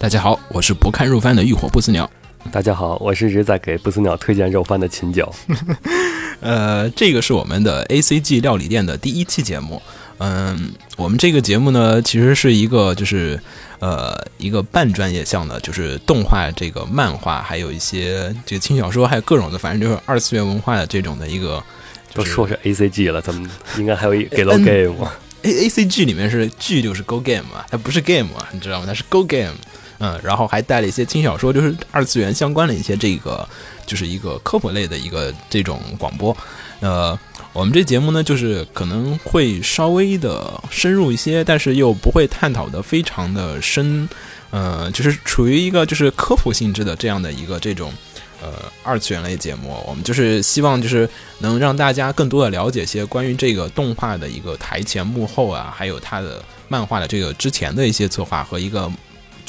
大家好，我是不看肉番的浴火不死鸟。大家好，我是一直在给不死鸟推荐肉番的秦九。呃，这个是我们的 A C G 料理店的第一期节目。嗯，我们这个节目呢，其实是一个就是呃一个半专业项的，就是动画、这个漫画，还有一些这个轻小说，还有各种的，反正就是二次元文化的这种的一个。都说是 A C G 了，咱们应该还有一 Go Game。A A C G 里面是 G 就是 Go Game 啊，它不是 Game 啊，你知道吗？它是 Go Game。嗯，然后还带了一些轻小说，就是二次元相关的一些这个，就是一个科普类的一个这种广播。呃，我们这节目呢，就是可能会稍微的深入一些，但是又不会探讨的非常的深。呃，就是处于一个就是科普性质的这样的一个这种呃二次元类节目。我们就是希望就是能让大家更多的了解些关于这个动画的一个台前幕后啊，还有它的漫画的这个之前的一些策划和一个。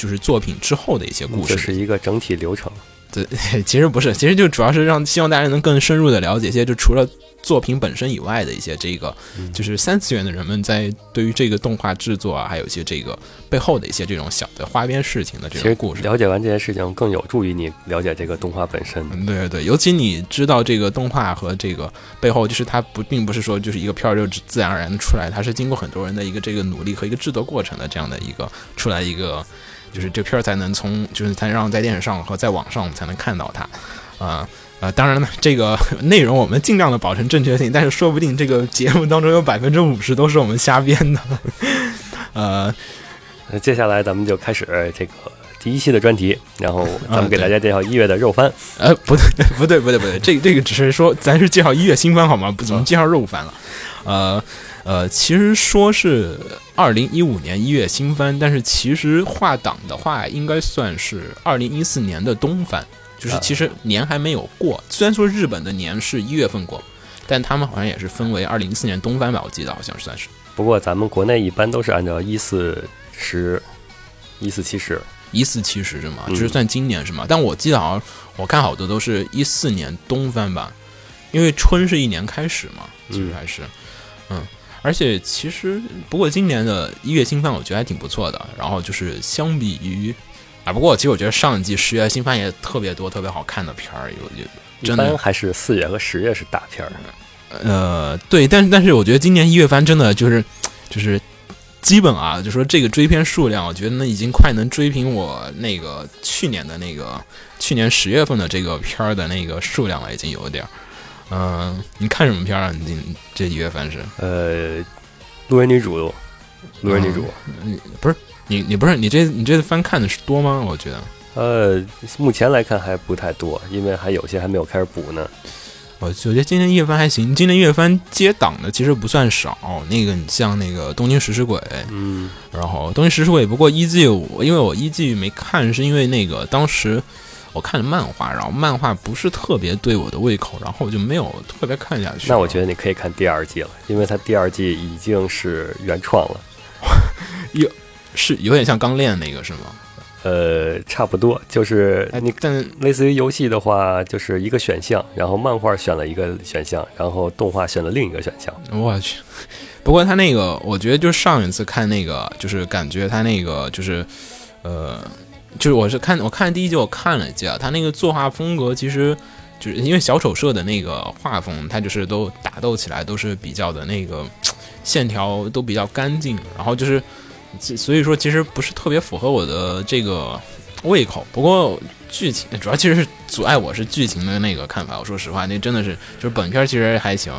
就是作品之后的一些故事，这是一个整体流程。对，其实不是，其实就主要是让希望大家能更深入的了解一些，就除了作品本身以外的一些这个，就是三次元的人们在对于这个动画制作啊，还有一些这个背后的一些这种小的花边事情的这种故事。了解完这些事情，更有助于你了解这个动画本身。对对对，尤其你知道这个动画和这个背后，就是它不并不是说就是一个片儿就自然而然的出来，它是经过很多人的一个这个努力和一个制作过程的这样的一个出来一个。就是这片儿才能从，就是才让在电视上和在网上我们才能看到它，啊啊！当然了，这个 内容我们尽量的保证正确性，但是说不定这个节目当中有百分之五十都是我们瞎编的。呃，那接下来咱们就开始这个第一期的专题，然后咱们给大家介绍一月的肉番。呃，不对，不对，不对，不对，这个这个只是说咱是介绍一月新番好吗？不怎么介绍肉番了。呃呃，其实说是。二零一五年一月新番，但是其实画档的话，应该算是二零一四年的冬番，就是其实年还没有过。虽然说日本的年是一月份过，但他们好像也是分为二零一四年冬番吧，我记得好像算是。不过咱们国内一般都是按照一四十、一四七十、一四七十是吗？就是算今年是吗？但我记得好像我看好多都是一四年冬番吧，因为春是一年开始嘛，其实还是，嗯。而且其实，不过今年的一月新番我觉得还挺不错的。然后就是相比于，啊，不过其实我觉得上一季十月新番也特别多，特别好看的片儿有有。真的还是四月和十月是大片儿。呃，对，但是但是我觉得今年一月番真的就是就是基本啊，就说这个追片数量，我觉得那已经快能追平我那个去年的那个去年十月份的这个片儿的那个数量了，已经有点儿。嗯，你看什么片啊？你这一月份是呃，路人女主，路人女主，你不是你你不是你这你这次番看的是多吗？我觉得呃，目前来看还不太多，因为还有些还没有开始补呢。我我觉得今年一月番还行，今年一月番接档的其实不算少。那个你像那个东京食尸鬼，嗯，然后东京食尸鬼，不过一季因为我一季没看，是因为那个当时。我看了漫画，然后漫画不是特别对我的胃口，然后我就没有特别看下去。那我觉得你可以看第二季了，因为它第二季已经是原创了，有是有点像刚练那个是吗？呃，差不多，就是你但类似于游戏的话，就是一个选项，然后漫画选了一个选项，然后动画选了另一个选项。我去，不过他那个，我觉得就上一次看那个，就是感觉他那个就是呃。就是我是看我看第一集我看了一下，他那个作画风格其实就是因为小丑社的那个画风，他就是都打斗起来都是比较的那个线条都比较干净，然后就是所以说其实不是特别符合我的这个胃口。不过剧情主要其实是阻碍我是剧情的那个看法。我说实话，那真的是就是本片其实还行。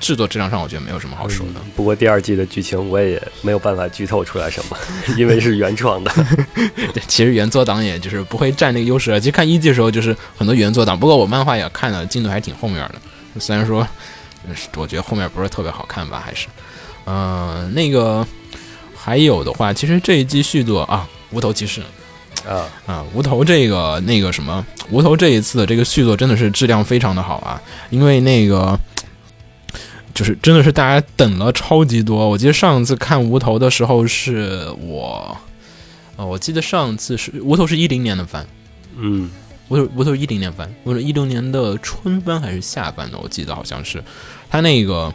制作质量上，我觉得没有什么好说的。不过第二季的剧情我也没有办法剧透出来什么，因为是原创的。对，其实原作党也就是不会占那个优势。其实看一季的时候，就是很多原作党。不过我漫画也看了，进度还挺后面的。虽然说，我觉得后面不是特别好看吧，还是，嗯，那个还有的话，其实这一季续作啊，无头骑士啊。啊，无头这个那个什么，无头这一次的这个续作真的是质量非常的好啊，因为那个。就是真的是大家等了超级多，我记得上次看无头的时候是我，呃，我记得上次是无头是一零年的番，嗯，无头无头一零年番，无头一零年的春番还是夏番的，我记得好像是，他那个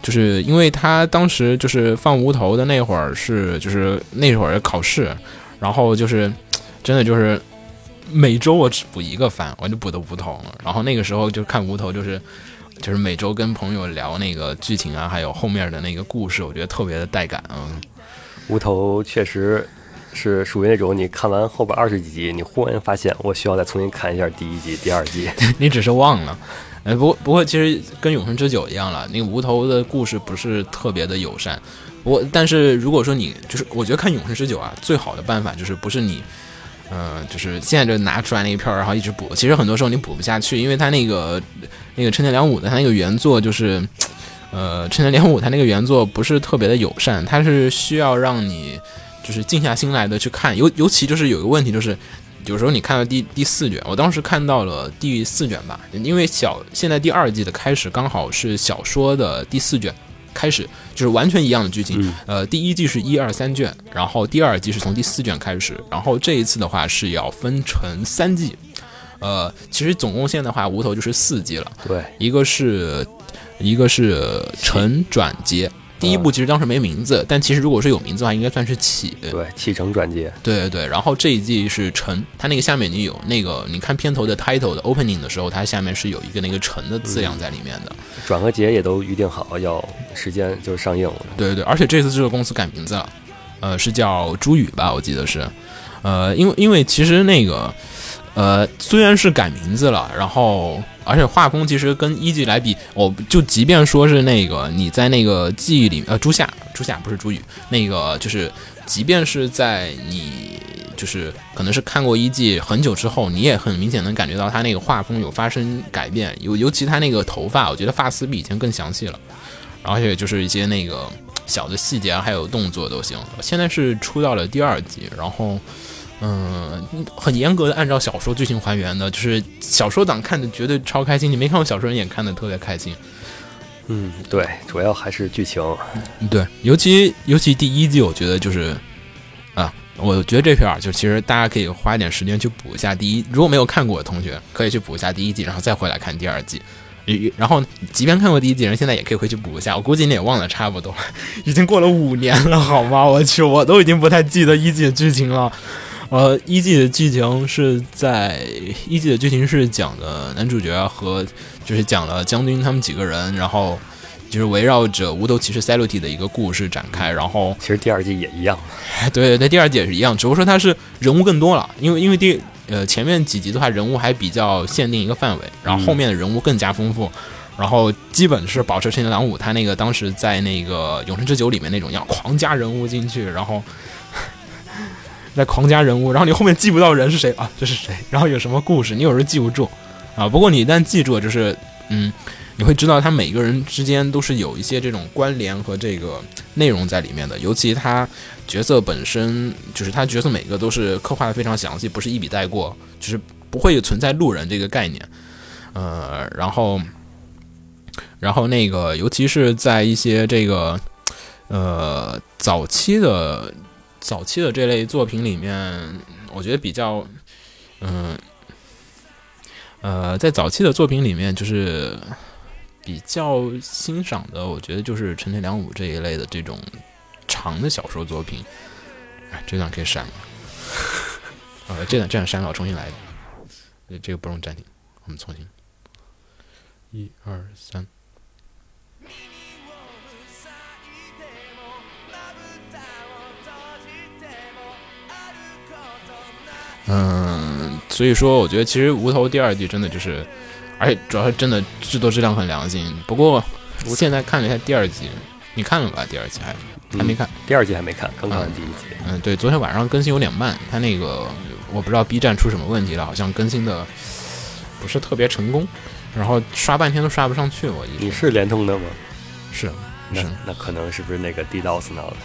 就是因为他当时就是放无头的那会儿是就是那会儿考试，然后就是真的就是每周我只补一个番，我就补的无头。然后那个时候就看无头，就是就是每周跟朋友聊那个剧情啊，还有后面的那个故事，我觉得特别的带感。嗯，无头确实是属于那种你看完后边二十几集，你忽然发现我需要再重新看一下第一集、第二集，你只是忘了。哎，不过不过，其实跟永恒之酒一样了。那个无头的故事不是特别的友善。我但是如果说你就是，我觉得看永恒之酒啊，最好的办法就是不是你，呃，就是现在就拿出来那一票，然后一直补。其实很多时候你补不下去，因为他那个那个春田良武的他那个原作就是，呃，春田良武他那个原作不是特别的友善，他是需要让你就是静下心来的去看。尤尤其就是有一个问题就是。有时候你看到第第四卷，我当时看到了第四卷吧，因为小现在第二季的开始刚好是小说的第四卷开始，就是完全一样的剧情。呃，第一季是一二三卷，然后第二季是从第四卷开始，然后这一次的话是要分成三季。呃，其实总共现在的话，无头就是四季了。对，一个是一个是陈转接。第一部其实当时没名字，但其实如果是有名字的话，应该算是启。对，启程转接。对对对，然后这一季是陈，它那个下面你有那个，你看片头的 title 的 opening 的时候，它下面是有一个那个陈的字样在里面的。转和节也都预定好，要时间就上映了。对对对，而且这次这个公司改名字了，呃，是叫朱宇吧，我记得是，呃，因为因为其实那个，呃，虽然是改名字了，然后。而且画风其实跟一季来比，我就即便说是那个你在那个记忆里，呃，朱夏，朱夏不是朱雨，那个就是，即便是在你就是可能是看过一季很久之后，你也很明显能感觉到他那个画风有发生改变，尤尤其他那个头发，我觉得发丝比以前更详细了，而且就是一些那个小的细节啊，还有动作都行。现在是出到了第二季，然后。嗯，很严格的按照小说剧情还原的，就是小说党看的绝对超开心。你没看过小说人也看的特别开心。嗯，对，主要还是剧情。对，尤其尤其第一季，我觉得就是啊，我觉得这片儿就其实大家可以花一点时间去补一下第一。如果没有看过的同学，可以去补一下第一季，然后再回来看第二季。然后，即便看过第一季人，现在也可以回去补一下。我估计你也忘了差不多，已经过了五年了，好吗？我去，我都已经不太记得一季的剧情了。呃，一季的剧情是在一季的剧情是讲的男主角和就是讲了将军他们几个人，然后就是围绕着无头骑士塞洛蒂的一个故事展开。然后其实第二季也一样，对对对，第二季也是一样，只不过说它是人物更多了，因为因为第呃前面几集的话人物还比较限定一个范围，然后后面的人物更加丰富，然后基本是保持陈良武他那个当时在那个永生之酒里面那种样，狂加人物进去，然后。在狂加人物，然后你后面记不到人是谁啊？这是谁？然后有什么故事？你有时候记不住啊。不过你一旦记住，就是嗯，你会知道他每个人之间都是有一些这种关联和这个内容在里面的。尤其他角色本身，就是他角色每个都是刻画的非常详细，不是一笔带过，就是不会存在路人这个概念。呃，然后，然后那个，尤其是在一些这个呃早期的。早期的这类作品里面，我觉得比较，嗯，呃，在早期的作品里面，就是比较欣赏的，我觉得就是陈田良武这一类的这种长的小说作品。这段可以删了，呃，这段这样删了，我重新来。这个不用暂停，我们重新，一二三。嗯，所以说，我觉得其实《无头》第二季真的就是，而且主要是真的制作质量很良心。不过，我现在看了一下第二季，你看了吧？第二季还还没看？第二季还没看，刚看完第一集。嗯，对，昨天晚上更新有点慢，它那个我不知道 B 站出什么问题了，好像更新的不是特别成功，然后刷半天都刷不上去。我你是联通的吗？是，那那可能是不是那个 DDoS 闹的？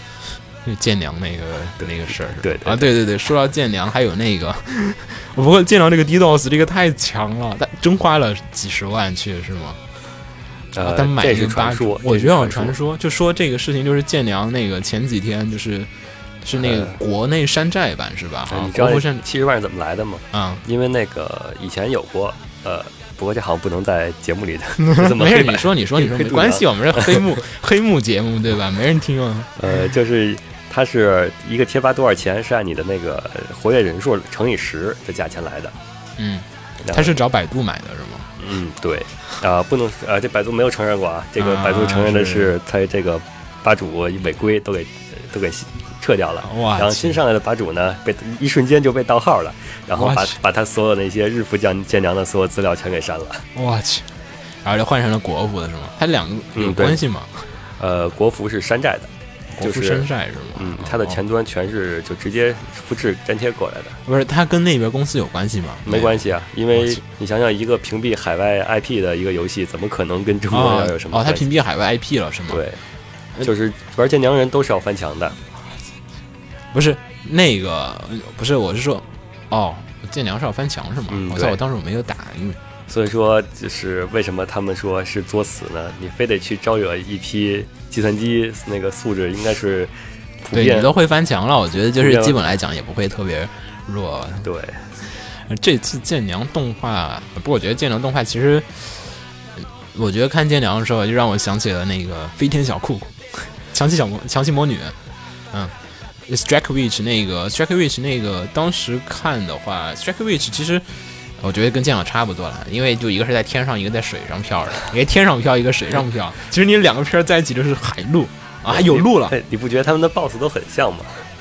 剑娘那个的那个事儿，对啊，对对对，说到建娘，还有那个，不过剑娘这个 DDoS 这个太强了，但真花了几十万去是吗？呃，但买是传说，我觉得传说，就说这个事情就是建娘那个前几天就是是那个国内山寨版是吧？你知道七十万是怎么来的吗？啊，因为那个以前有过，呃。不过这好像不能在节目里的，没事，你说你说你说 没关系，我们是黑幕 黑幕节目对吧？没人听啊。呃，就是它是一个贴吧多少钱是按你的那个活跃人数乘以十的价钱来的。嗯，他是找百度买的是吗？嗯，对。啊，不能啊，这百度没有承认过啊。这个百度承认的是他这个吧主违规都给都给撤掉了。哇！然后新上来的吧主呢，被一瞬间就被盗号了，然后把把他所有那些日服将舰娘的所有资料全给删了。我去！然后就换成了国服的是吗？它两个有关系吗？呃，国服是山寨的。就是山寨是吗？嗯，它的前端全是就直接复制粘贴过来的。不是，它跟那边公司有关系吗？没关系啊，因为你想想，一个屏蔽海外 IP 的一个游戏，怎么可能跟中国有什么？哦，它屏蔽海外 IP 了是吗？对，就是玩剑娘人都是要翻墙的。不是那个，不是，我是说，哦，剑娘是要翻墙是吗？我操，我当时我没有打，因为。所以说，就是为什么他们说是作死呢？你非得去招惹一批计算机那个素质应该是普遍，你都会翻墙了，我觉得就是基本来讲也不会特别弱。对，这次剑娘动画，不过我觉得剑娘动画其实，我觉得看剑娘的时候就让我想起了那个飞天小酷酷，强袭小魔强袭魔女，嗯，Strike Witch 那个 Strike Witch 那个当时看的话，Strike Witch 其实。我觉得跟剑鸟差不多了，因为就一个是在天上，一个在水上漂着，一个天上漂，一个水上漂。其实你两个片在一起就是海陆啊，还有陆了。你不觉得他们的 BOSS 都很像吗？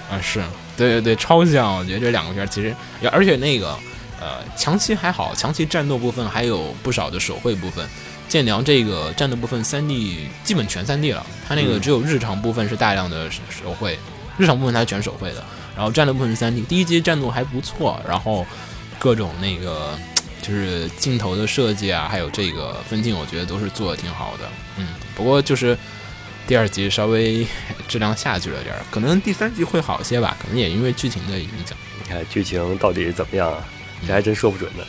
啊，是对对对，超像。我觉得这两个片其实，而且那个呃，强袭还好，强袭战斗部分还有不少的手绘部分。剑娘这个战斗部分三 D 基本全三 D 了，它那个只有日常部分是大量的手绘，日常部分它是全手绘的，然后战斗部分是三 D。第一集战斗还不错，然后。各种那个就是镜头的设计啊，还有这个分镜，我觉得都是做的挺好的。嗯，不过就是第二集稍微 质量下去了点儿，可能第三集会好些吧，可能也因为剧情的影响。你看剧情到底是怎么样啊？这还真说不准呢。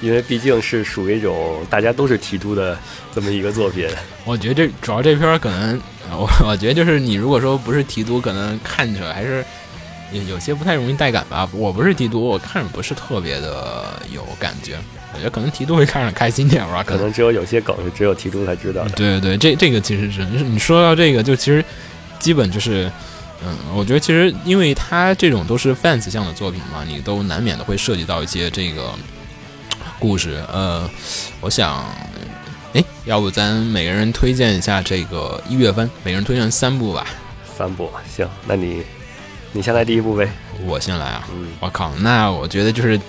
因为毕竟是属于一种大家都是提督的这么一个作品。我觉得这主要这片可能，我我觉得就是你如果说不是提督，可能看起来还是。有有些不太容易带感吧，我不是提督，我看着不是特别的有感觉，我觉得可能提督会看着开心点吧，可能只有有些梗是只有提督才知道的。对对对，这这个其实是你说到这个，就其实基本就是，嗯，我觉得其实因为它这种都是 fans 向的作品嘛，你都难免的会涉及到一些这个故事。呃，我想，哎，要不咱每个人推荐一下这个一月份，每个人推荐三部吧。三部，行，那你。你先来第一部呗，我先来啊！嗯，我靠，那我觉得就是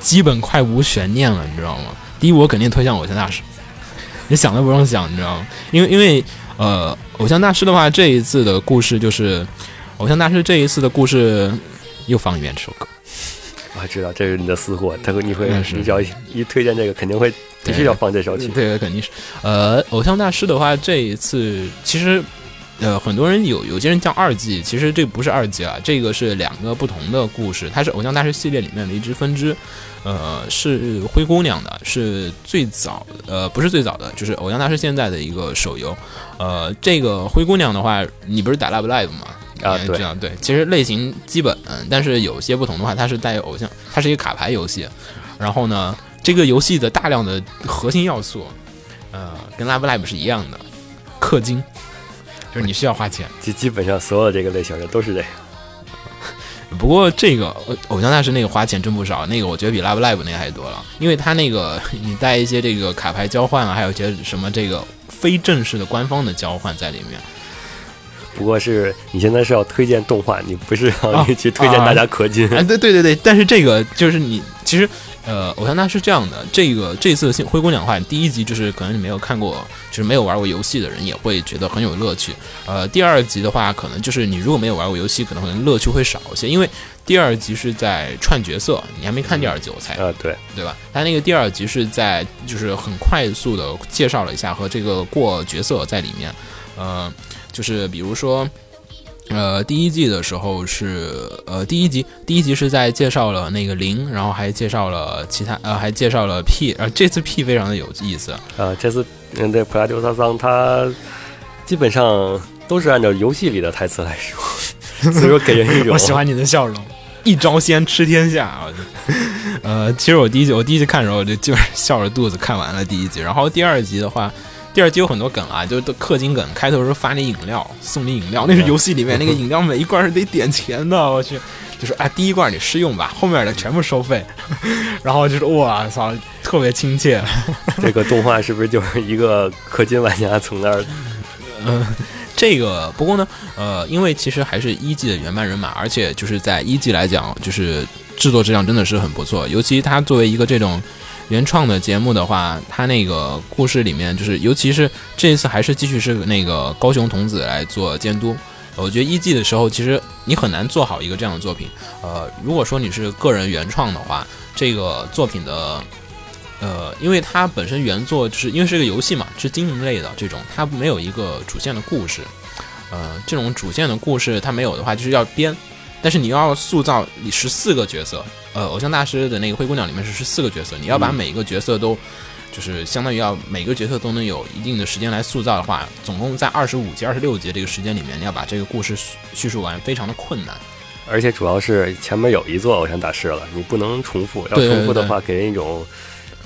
基本快无悬念了，你知道吗？第一，我肯定推荐《偶像大师》，你想都不用想，你知道吗？因为因为呃，《偶像大师》的话，这一次的故事就是《偶像大师》这一次的故事又放一遍这首歌。我知道这是你的私货，他会你会你只要一推荐这个，肯定会必须要放这首曲。对，肯定是。呃，《偶像大师》的话，这一次其实。呃，很多人有有些人叫二季，其实这不是二季啊，这个是两个不同的故事，它是偶像大师系列里面的一支分支，呃，是灰姑娘的，是最早，呃，不是最早的，就是偶像大师现在的一个手游，呃，这个灰姑娘的话，你不是打 Love Live 吗？啊，对，对，其实类型基本，但是有些不同的话，它是带有偶像，它是一个卡牌游戏，然后呢，这个游戏的大量的核心要素，呃，跟 Love Live 是一样的，氪金。就是你需要花钱，基基本上所有这个类型的都是这样。不过这个偶像大师那个花钱真不少，那个我觉得比 Love Live 那个还多了，因为他那个 你带一些这个卡牌交换啊，还有一些什么这个非正式的官方的交换在里面。不过是你现在是要推荐动画，你不是要去推荐大家氪金？哎，对对对对，但是这个就是你其实。呃，偶像大是这样的，这个这次《灰姑娘》的话，第一集就是可能你没有看过，就是没有玩过游戏的人也会觉得很有乐趣。呃，第二集的话，可能就是你如果没有玩过游戏，可能可能乐趣会少一些，因为第二集是在串角色，你还没看第二集，我猜。呃，对，对吧？他那个第二集是在就是很快速的介绍了一下和这个过角色在里面，呃，就是比如说。呃，第一季的时候是呃，第一集第一集是在介绍了那个零，然后还介绍了其他呃，还介绍了 P，呃，这次 P 非常的有意思啊，这次嗯，对普拉丢萨桑他基本上都是按照游戏里的台词来说，所以说给人一种 我喜欢你的笑容，一招鲜吃天下啊，呃，其实我第一集我第一集看的时候就基本上笑着肚子看完了第一集，然后第二集的话。第二季有很多梗啊，就都氪金梗，开头时候发你饮料，送你饮料，那是游戏里面那个饮料每一罐是得点钱的，我去，就是哎第一罐你试用吧，后面的全部收费，然后就是我操，特别亲切。这个动画是不是就是一个氪金玩家从那儿？嗯，这个不过呢，呃，因为其实还是一季的原班人马，而且就是在一季来讲，就是制作质量真的是很不错，尤其它作为一个这种。原创的节目的话，它那个故事里面就是，尤其是这一次还是继续是那个高雄童子来做监督。我觉得一季的时候，其实你很难做好一个这样的作品。呃，如果说你是个人原创的话，这个作品的，呃，因为它本身原作就是因为是一个游戏嘛，是经营类的这种，它没有一个主线的故事。呃，这种主线的故事它没有的话，就是要编。但是你要塑造你十四个角色，呃，偶像大师的那个灰姑娘里面是十四个角色，你要把每一个角色都，就是相当于要每个角色都能有一定的时间来塑造的话，总共在二十五集、二十六集这个时间里面，你要把这个故事叙述完，非常的困难。而且主要是前面有一座偶像大师了，你不能重复，要重复的话，给人一种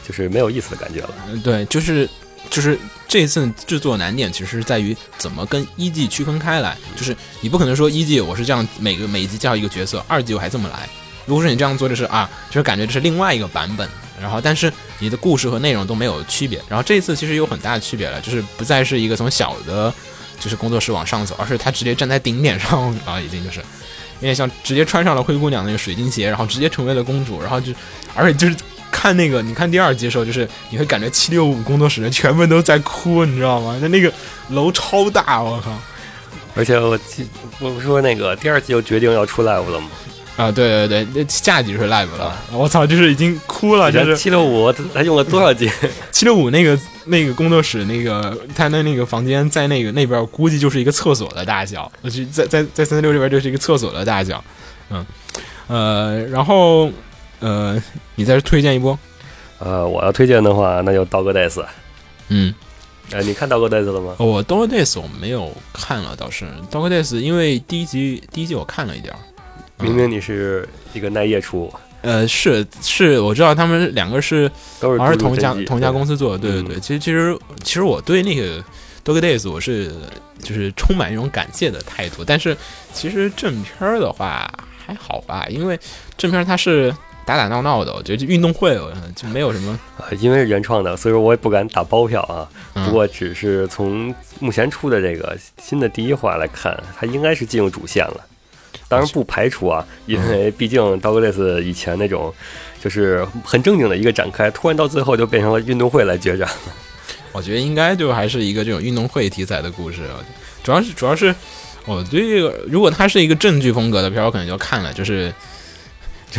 就是没有意思的感觉了。对，就是。就是这次制作难点，其实是在于怎么跟一季区分开来。就是你不可能说一季我是这样，每个每一集介绍一个角色，二季我还这么来。如果说你这样做，就是啊，就是感觉这是另外一个版本。然后，但是你的故事和内容都没有区别。然后这次其实有很大的区别了，就是不再是一个从小的，就是工作室往上走，而是他直接站在顶点上，然后已经就是有点像直接穿上了灰姑娘那个水晶鞋，然后直接成为了公主，然后就，而且就是。看那个，你看第二集的时候，就是你会感觉七六五工作室人全部都在哭，你知道吗？那那个楼超大，我靠！而且我记，我不说那个第二季就决定要出 live 了吗？啊，对对对，那下集是 live 了。我操，就是已经哭了，就是七六五，他用了多少集？七六五那个那个工作室那个他的那个房间在那个那边，估计就是一个厕所的大小。我去，在在在三三六这边就是一个厕所的大小。嗯，呃，然后。呃，你再推荐一波？呃，我要推荐的话，那就《刀哥 days》。嗯，哎，你看《刀哥 days》了吗？我《刀哥 days》我没有看了，倒是《刀哥 days》，因为第一集第一集我看了一点儿。明明你是一个耐夜出。呃，是是，我知道他们两个是都是同家同家公司做的。对对对，其实其实其实我对那个《刀哥 days》我是就是充满一种感谢的态度，但是其实正片儿的话还好吧，因为正片它是。打打闹闹的，我觉得这运动会就没有什么。因为是原创的，所以说我也不敢打包票啊。不过，只是从目前出的这个新的第一话来看，它应该是进入主线了。当然不排除啊，因为毕竟刀哥类似以前那种，就是很正经的一个展开，突然到最后就变成了运动会来决战了。我觉得应该就还是一个这种运动会题材的故事。主要是主要是我对这个，如果它是一个正剧风格的片，我可能就看了，就是。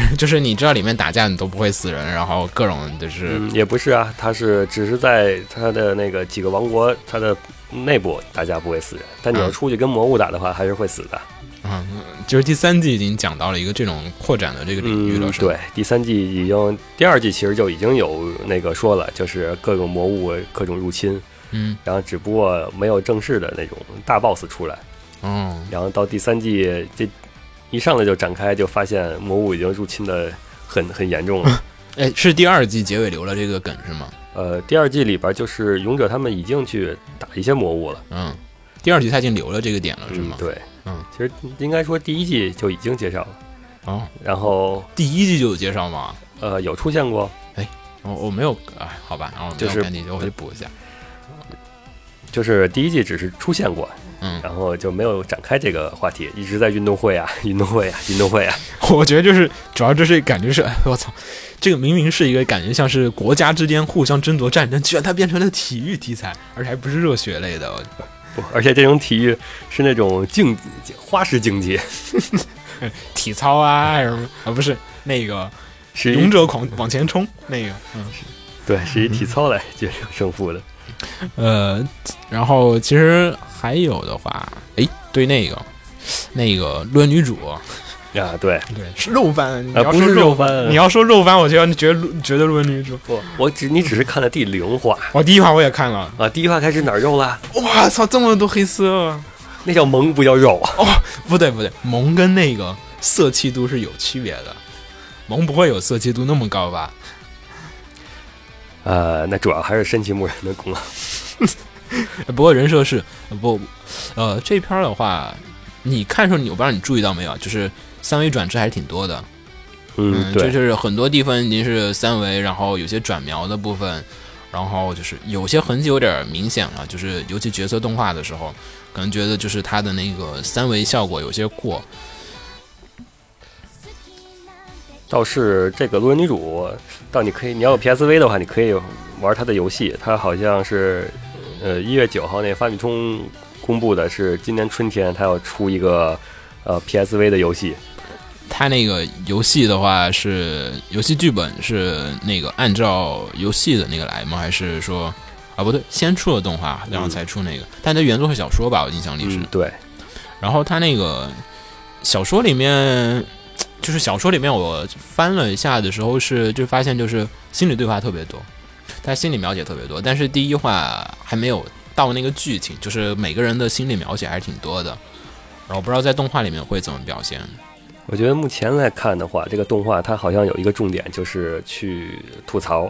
就是你知道里面打架你都不会死人，然后各种就是也不是啊，他是只是在他的那个几个王国，他的内部打架不会死人，但你要出去跟魔物打的话，还是会死的。嗯，就是第三季已经讲到了一个这种扩展的这个领域了，是吧？对，第三季已经，第二季其实就已经有那个说了，就是各种魔物各种入侵，嗯，然后只不过没有正式的那种大 boss 出来，嗯，然后到第三季这。一上来就展开，就发现魔物已经入侵的很很严重了。哎，是第二季结尾留了这个梗是吗？呃，第二季里边就是勇者他们已经去打一些魔物了。嗯，第二季他已经留了这个点了是吗？对，嗯，其实应该说第一季就已经介绍了。哦，然后第一季就有介绍吗？呃，有出现过。哎，我我没有，哎，好吧，然后就是赶紧我去补一下。就是第一季只是出现过。嗯，然后就没有展开这个话题，一直在运动会啊，运动会啊，运动会啊。我觉得就是主要就是感觉是，我操，这个明明是一个感觉像是国家之间互相争夺战争，居然它变成了体育题材，而且还不是热血类的。不，而且这种体育是那种竞花式竞技，体操啊什么啊，不是那个是勇者狂往前冲那个，嗯，对，是以体操来决定胜负的。呃，然后其实还有的话，哎，对那个那个论女主。啊，对。对是肉番，啊不是肉番，你要说肉番，我觉得你觉得觉得论女主。不，我只你只是看了第零话，我第一话我也看了。啊，第一话开始哪儿肉了？哇操，这么多黑色，那叫萌不叫肉。哦，不对不对，萌跟那个色气度是有区别的，萌不会有色气度那么高吧？呃，那主要还是深崎牧人的功劳。不过人设是不，呃，这片儿的话，你看时候，我不知道你注意到没有，就是三维转制还是挺多的。嗯，对，就是很多地方已经是三维，然后有些转描的部分，然后就是有些痕迹有点明显了，就是尤其角色动画的时候，可能觉得就是它的那个三维效果有些过。倒是这个路人女主，到你可以，你要有 PSV 的话，你可以玩它的游戏。它好像是，呃，一月九号那发米通公布的是今年春天它要出一个呃 PSV 的游戏。它那个游戏的话是游戏剧本是那个按照游戏的那个来吗？还是说啊不对，先出了动画，然后才出那个？但它原作是小说吧？我印象里是。对。然后它那个小说里面。就是小说里面我翻了一下的时候，是就发现就是心理对话特别多，他心理描写特别多，但是第一话还没有到那个剧情，就是每个人的心理描写还是挺多的。然后不知道在动画里面会怎么表现。我觉得目前来看的话，这个动画它好像有一个重点，就是去吐槽。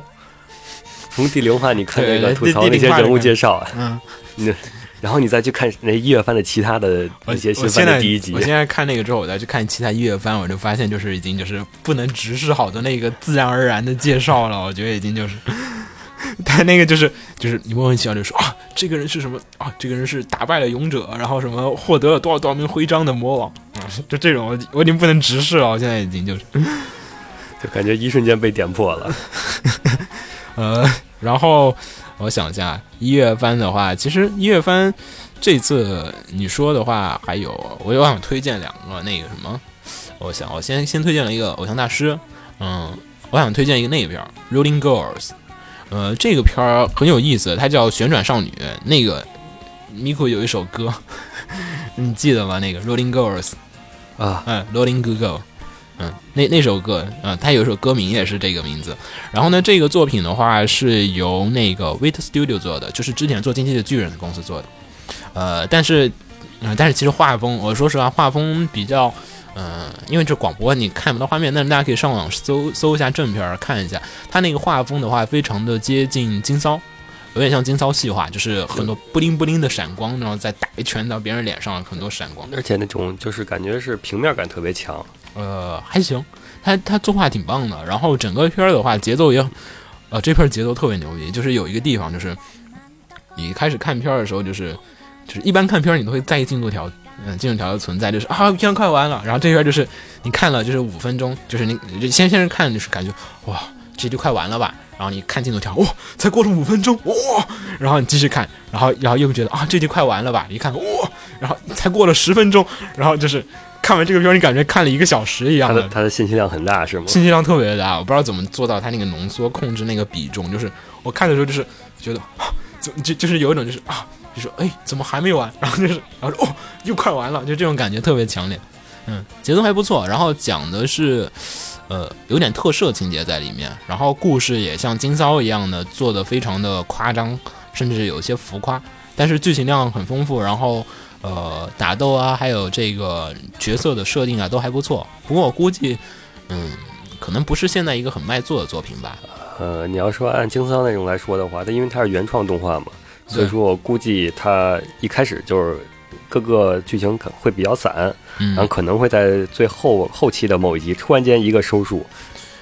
从第零话你看那个吐槽那些人物介绍，嗯，那。然后你再去看那一月番的其他的一些新番的第一集。我现在看那个之后，我再去看其他一月番，我就发现就是已经就是不能直视好的那个自然而然的介绍了。我觉得已经就是，他那个就是就是你莫名其妙就说啊，这个人是什么啊？这个人是打败了勇者，然后什么获得了多少多少名徽章的魔王啊？就这种我我已经不能直视了。我现在已经就是，就感觉一瞬间被点破了。呃，然后。我想一下，一月番的话，其实一月番这次你说的话，还有我又想推荐两个那个什么，我想我先先推荐了一个偶像大师，嗯，我想推荐一个那个片儿《Rolling Girls》，呃，这个片儿很有意思，它叫旋转少女，那个 Miku 有一首歌，你记得吗？那个《Rolling Girls》啊，嗯，《Rolling Girl》。嗯，那那首歌，嗯，它有一首歌名也是这个名字。然后呢，这个作品的话是由那个 Wait Studio 做的，就是之前做《经济的巨人》的公司做的。呃，但是，嗯，但是其实画风，我说实话，画风比较，嗯，因为这广播你看不到画面，但是大家可以上网搜搜一下正片看一下，它那个画风的话，非常的接近金骚，有点像金骚细化，就是很多布灵布灵的闪光，然后再打一拳到别人脸上，很多闪光，而且那种就是感觉是平面感特别强。呃，还行，他他作画挺棒的，然后整个片儿的话节奏也，呃，这片儿节奏特别牛逼，就是有一个地方就是，你开始看片儿的时候就是，就是一般看片儿你都会在意进度条，嗯，进度条的存在，就是啊，片快完了，然后这边就是你看了就是五分钟，就是你就先先是看就是感觉哇，这就快完了吧，然后你看进度条，哇，才过了五分钟，哇，然后你继续看，然后然后又觉得啊，这就快完了吧，一看哇，然后才过了十分钟，然后就是。看完这个片儿，你感觉看了一个小时一样的。它的信息量很大，是吗？信息量特别大，我不知道怎么做到它那个浓缩、控制那个比重。就是我看的时候，就是觉得，怎就就是有一种就是啊，就说哎，怎么还没完？然后就是，然后说哦，又快完了，就这种感觉特别强烈。嗯，节奏还不错。然后讲的是，呃，有点特摄情节在里面。然后故事也像金骚一样的做的非常的夸张，甚至有些浮夸，但是剧情量很丰富。然后。呃，打斗啊，还有这个角色的设定啊，都还不错。不过我估计，嗯，可能不是现在一个很卖座的作品吧。呃，你要说按经商那种来说的话，它因为它是原创动画嘛，所以说我估计它一开始就是各个剧情可会比较散，然后可能会在最后后期的某一集突然间一个收束。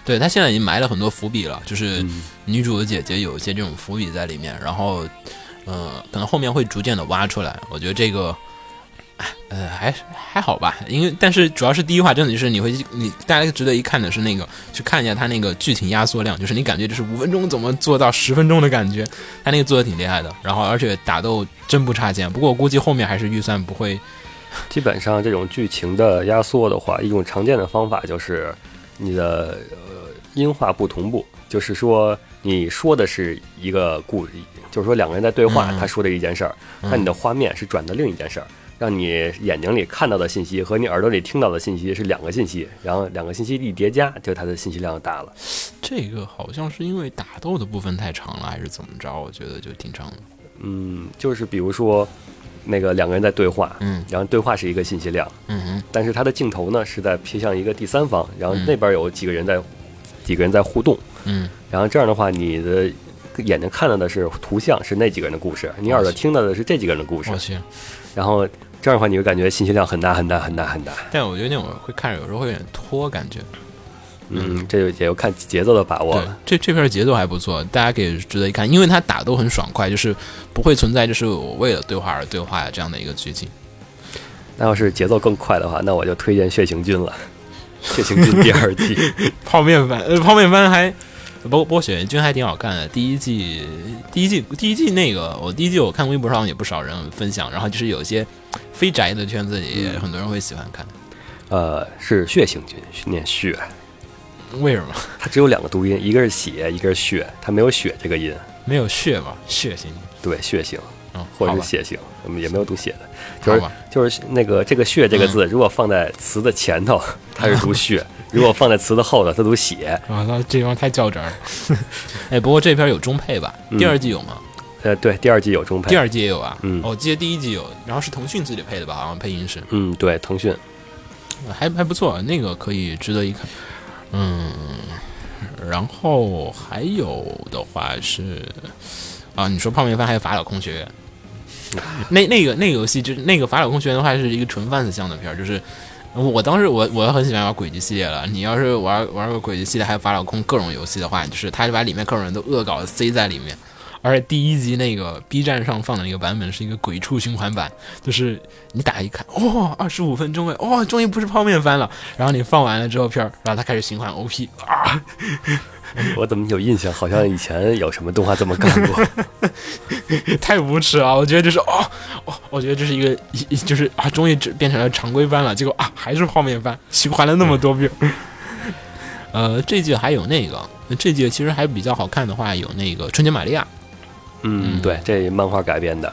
对他现在已经埋了很多伏笔了，就是女主的姐姐有一些这种伏笔在里面，然后，呃，可能后面会逐渐的挖出来。我觉得这个。呃，还还好吧，因为但是主要是第一话真的就是你会你大家值得一看的是那个去看一下它那个剧情压缩量，就是你感觉就是五分钟怎么做到十分钟的感觉，他那个做的挺厉害的，然后而且打斗真不差劲，不过我估计后面还是预算不会。基本上这种剧情的压缩的话，一种常见的方法就是你的呃音画不同步，就是说你说的是一个故，就是说两个人在对话，他说的一件事儿，那你的画面是转的另一件事儿。让你眼睛里看到的信息和你耳朵里听到的信息是两个信息，然后两个信息一叠加，就它的信息量大了。这个好像是因为打斗的部分太长了，还是怎么着？我觉得就挺长的。嗯，就是比如说那个两个人在对话，嗯，然后对话是一个信息量，嗯嗯，但是它的镜头呢是在偏向一个第三方，然后那边有几个人在几个人在互动，嗯，然后这样的话，你的眼睛看到的是图像，是那几个人的故事，你耳朵听到的是这几个人的故事。然后这样的话，你会感觉信息量很大很大很大很大。但我觉得那种会看着有时候会有点拖，感觉。嗯，这就也要看节奏的把握了。这这片节奏还不错，大家可以值得一看，因为它打都很爽快，就是不会存在就是我为了对话而对话这样的一个剧情。那要是节奏更快的话，那我就推荐《血行军》了，《血行军》第二季 泡面番，呃，泡面番还不不过《血行军》还挺好看的。第一季，第一季，第一季那个，我第一季我看微博上也不少人分享，然后就是有些非宅的圈子里，很多人会喜欢看。呃，是《血行军》，念血。为什么？它只有两个读音，一个是血，一个是血，它没有血这个音，没有血吧？血型对，血型，嗯，或者是血型，也没有读血的，就是就是那个这个血这个字，如果放在词的前头，它是读血；如果放在词的后头，它读血。啊，那这地方太较真了。哎，不过这篇有中配吧？第二季有吗？呃，对，第二季有中配，第二季也有啊。嗯，我记得第一季有，然后是腾讯自己配的吧？好像配音是。嗯，对，腾讯，还还不错，那个可以值得一看。嗯，然后还有的话是啊，你说泡面番还有法老空学院，那那个那个游戏就是那个法老空学院的话是一个纯 fans 向的片儿，就是我当时我我很喜欢玩轨迹系列了。你要是玩玩个轨迹系列还有法老空各种游戏的话，就是他就把里面各种人都恶搞塞在里面。而且第一集那个 B 站上放的那个版本是一个鬼畜循环版，就是你打一看，哦，二十五分钟哎，哦，终于不是泡面番了。然后你放完了之后片儿，然后它开始循环 OP 啊！我怎么有印象？好像以前有什么动画这么干过？太无耻了！我觉得这是哦哦，我觉得这是一个就是啊，终于变成了常规番了。结果啊，还是泡面番，循环了那么多遍。呃，这季还有那个，这季其实还比较好看的话，有那个春节玛利亚。嗯，对，这漫画改编的，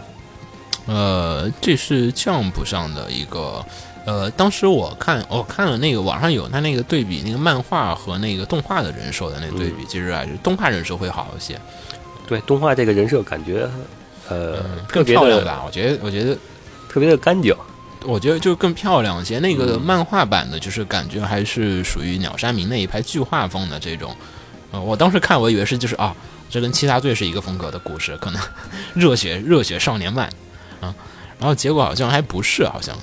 呃，这是 Jump 上的一个，呃，当时我看我看了那个网上有他那个对比那个漫画和那个动画的人设的那对比，其实还是动画人设会好一些。对，动画这个人设感觉，呃，更漂亮吧？我觉得，我觉得特别的干净，我觉得就更漂亮一些。那个漫画版的，就是感觉还是属于鸟山明那一派巨画风的这种。呃，我当时看，我以为是就是啊。这跟《七大罪》是一个风格的故事，可能 热血热血少年漫啊，然后结果好像还不是，好像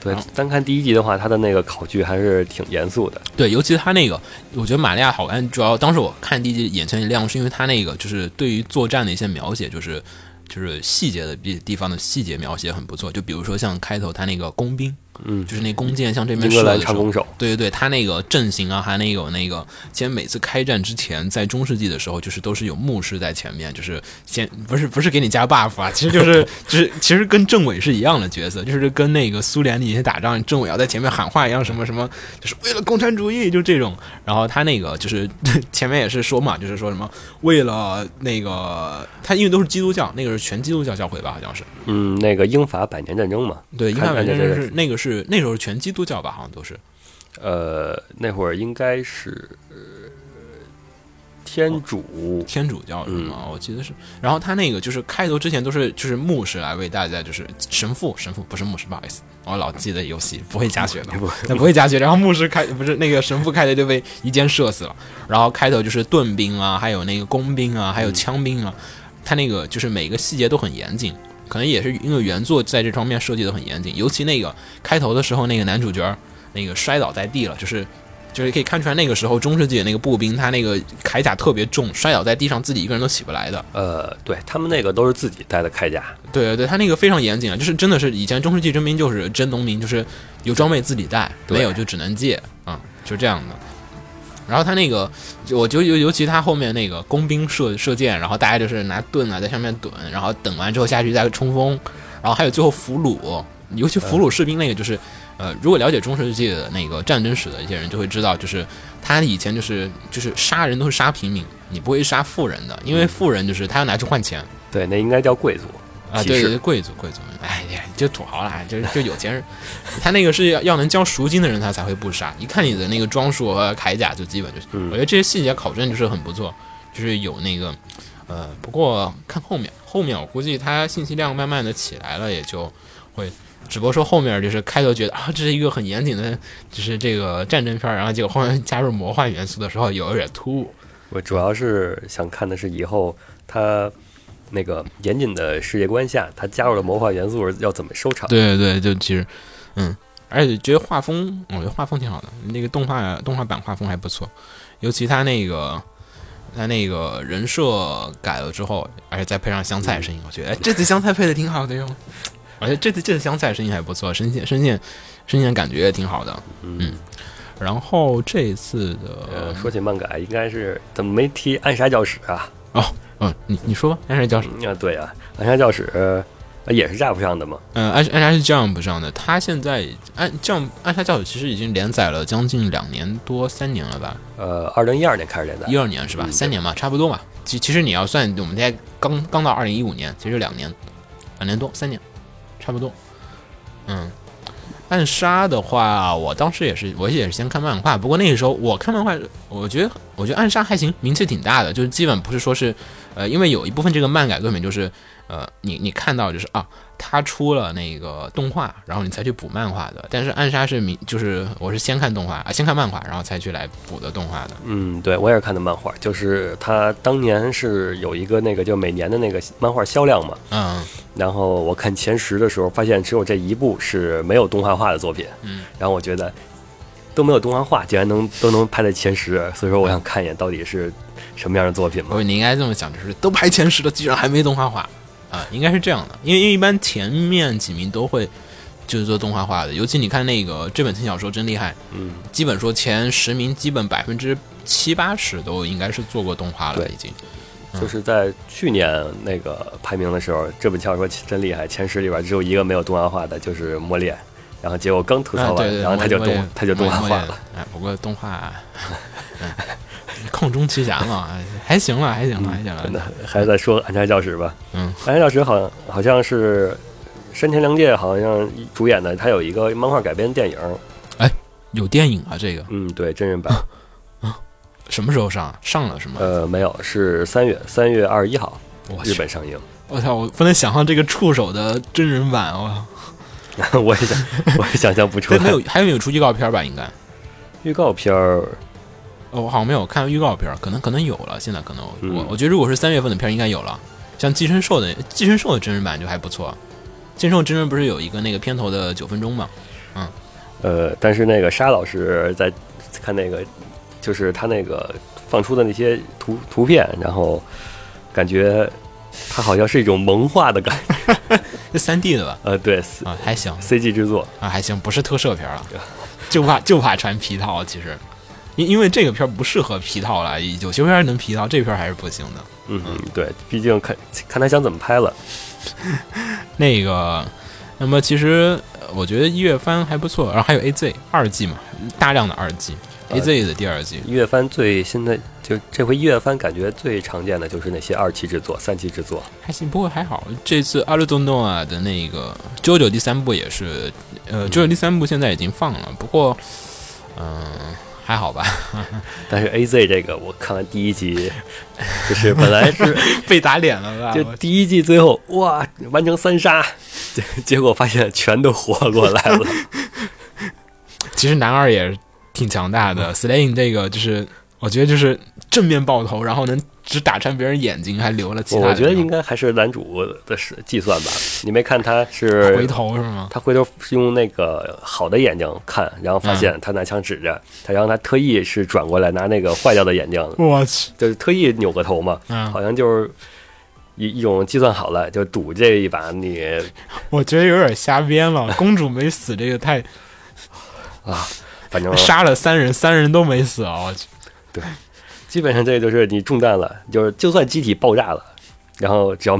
对。单看第一集的话，他的那个考据还是挺严肃的。对，尤其他那个，我觉得玛利亚好看，主要当时我看第一集眼前一亮，是因为他那个就是对于作战的一些描写，就是就是细节的地地方的细节描写很不错。就比如说像开头他那个工兵。嗯，就是那弓箭向这边射的时候，对对对，他那个阵型啊，还那有那个，其实每次开战之前，在中世纪的时候，就是都是有牧师在前面，就是先不是不是给你加 buff 啊，其实就是就是其实跟政委是一样的角色，就是跟那个苏联那些打仗，政委要在前面喊话一样，什么什么，就是为了共产主义，就这种。然后他那个就是前面也是说嘛，就是说什么为了那个他因为都是基督教，那个是全基督教教会吧，好像是。嗯，那个英法百年战争嘛，对，英法百年战争是那个。是那时候是全基督教吧，好像都是，呃，那会儿应该是呃天主天主教是吗？我记得是。然后他那个就是开头之前都是就是牧师来为大家，就是神父神父不是牧师，不好意思，我老记得游戏不会加血的，不会加血。然后牧师开不是那个神父开头就被一箭射死了。然后开头就是盾兵啊，还有那个工兵啊，还有枪兵啊，他那个就是每个细节都很严谨。可能也是因为原作在这方面设计的很严谨，尤其那个开头的时候，那个男主角那个摔倒在地了，就是就是可以看出来那个时候中世纪那个步兵他那个铠甲特别重，摔倒在地上自己一个人都起不来的。呃，对他们那个都是自己带的铠甲。对对对，他那个非常严谨啊，就是真的是以前中世纪征兵就是真农民，就是有装备自己带，没有就只能借啊，就这样的。然后他那个，我就尤尤其他后面那个工兵射射箭，然后大家就是拿盾啊在上面怼，然后等完之后下去再冲锋，然后还有最后俘虏，尤其俘虏士兵那个就是，呃，如果了解中世纪的那个战争史的一些人就会知道，就是他以前就是就是杀人都是杀平民，你不会杀富人的，因为富人就是他要拿去换钱。对，那应该叫贵族。啊，对对，贵族贵族，哎呀，就土豪啦，就就有钱人，他那个是要要能交赎金的人，他才会不杀。一看你的那个装束和铠甲，就基本就是，我觉得这些细节考证就是很不错，就是有那个，呃，不过看后面，后面我估计他信息量慢慢的起来了，也就会，只不过说后面就是开头觉得啊，这是一个很严谨的，就是这个战争片，然后结果后面加入魔幻元素的时候，有点突兀。我主要是想看的是以后他那个严谨的世界观下，他加入了魔幻元素要怎么收场？对对对，就其实，嗯，而且觉得画风，我觉得画风挺好的，那个动画动画版画风还不错，尤其他那个他那个人设改了之后，而且再配上香菜声音，我觉得哎，这次香菜配的挺好的哟。而且这次这次香菜声音还不错，声线声线声线感觉也挺好的，嗯。然后这一次的说起漫改，应该是怎么没提暗杀教室啊？哦，嗯，你你说吧，暗杀教室啊，对啊，暗杀教室也是 Jump 上的吗？嗯，暗暗杀是 Jump 上的，他现在暗 Jump 暗杀教室其实已经连载了将近两年多三年了吧？呃，二零一二年开始连载，一二年是吧？三年嘛，差不多嘛。其其实你要算，我们现在刚刚到二零一五年，其实两年，两年多三年，差不多，嗯。暗杀的话，我当时也是，我也是先看漫画。不过那个时候我看漫画，我觉得我觉得暗杀还行，名气挺大的，就是基本不是说是，呃，因为有一部分这个漫改作品就是。呃，你你看到就是啊，他出了那个动画，然后你才去补漫画的。但是暗杀是明，就是我是先看动画啊，先看漫画，然后才去来补的动画的。嗯，对我也是看的漫画，就是他当年是有一个那个就每年的那个漫画销量嘛。嗯。然后我看前十的时候，发现只有这一部是没有动画化的作品。嗯。然后我觉得都没有动画化，竟然能都能排在前十，所以说我想看一眼到底是什么样的作品嘛。不，你应该这么想，就是都排前十了，居然还没动画化。啊，应该是这样的，因为因为一般前面几名都会就是做动画化的，尤其你看那个这本轻小说真厉害，嗯，基本说前十名基本百分之七八十都应该是做过动画了，已经。就是在去年那个排名的时候，这本小说真厉害，前十里边只有一个没有动画化的，就是《魔猎》，然后结果刚吐槽完，然后他就动他就动画化了，哎，不过动画。空中奇侠嘛，还行了，还行了，还行了。那还是再说暗杀教室吧。嗯，暗杀教室好像好像是山田凉介好像主演的，他有一个漫画改编电影。哎，有电影啊？这个？嗯，对，真人版。啊，什么时候上？上了是吗？呃，没有，是三月三月二十一号，日本上映。我操，我不能想象这个触手的真人版啊！我也想，我也想象不出来。还有，还有没有出预告片吧？应该预告片儿。我好像没有看预告片，可能可能有了。现在可能我我觉得，如果是三月份的片，应该有了。像《寄生兽》的《寄生兽》的真人版就还不错，《寄生兽》真人不是有一个那个片头的九分钟吗？嗯，呃，但是那个沙老师在看那个，就是他那个放出的那些图图片，然后感觉他好像是一种萌化的感觉，是三 D 的吧？呃，对，啊，还行，CG 制作啊，还行，不是特摄片了，就怕就怕穿皮套，其实。因因为这个片儿不适合皮套了，有些片儿能皮套，这片儿还是不行的。嗯嗯，对，毕竟看看他想怎么拍了。那个，那么其实我觉得一月番还不错，然后还有 A Z 二季嘛，大量的二季，A Z 的第二季。一月番最现在就这回一月番感觉最常见的就是那些二期制作、三期制作，还行，不过还好。这次阿鲁多诺啊的那个《JoJo》第三部也是，呃，《JoJo》第三部现在已经放了，不过，嗯。还好吧，但是 A Z 这个我看完第一集，就是本来是 被打脸了吧？就第一季最后哇，完成三杀，结果发现全都活过来了。其实男二也挺强大的，Slaying 这个就是我觉得就是正面爆头，然后能。只打穿别人眼睛，还留了其他。我觉得应该还是男主的是计算吧。你没看他是回头是吗？他回头是用那个好的眼睛看，然后发现他拿枪指着他，然后他特意是转过来拿那个坏掉的眼睛。我去，就是特意扭个头嘛。嗯，好像就是一一种计算好了，就赌这一把。你 我觉得有点瞎编了。公主没死，这个太啊，反正杀了三人，三人都没死啊！我去，对。基本上这就是你中弹了，就是就算机体爆炸了，然后只要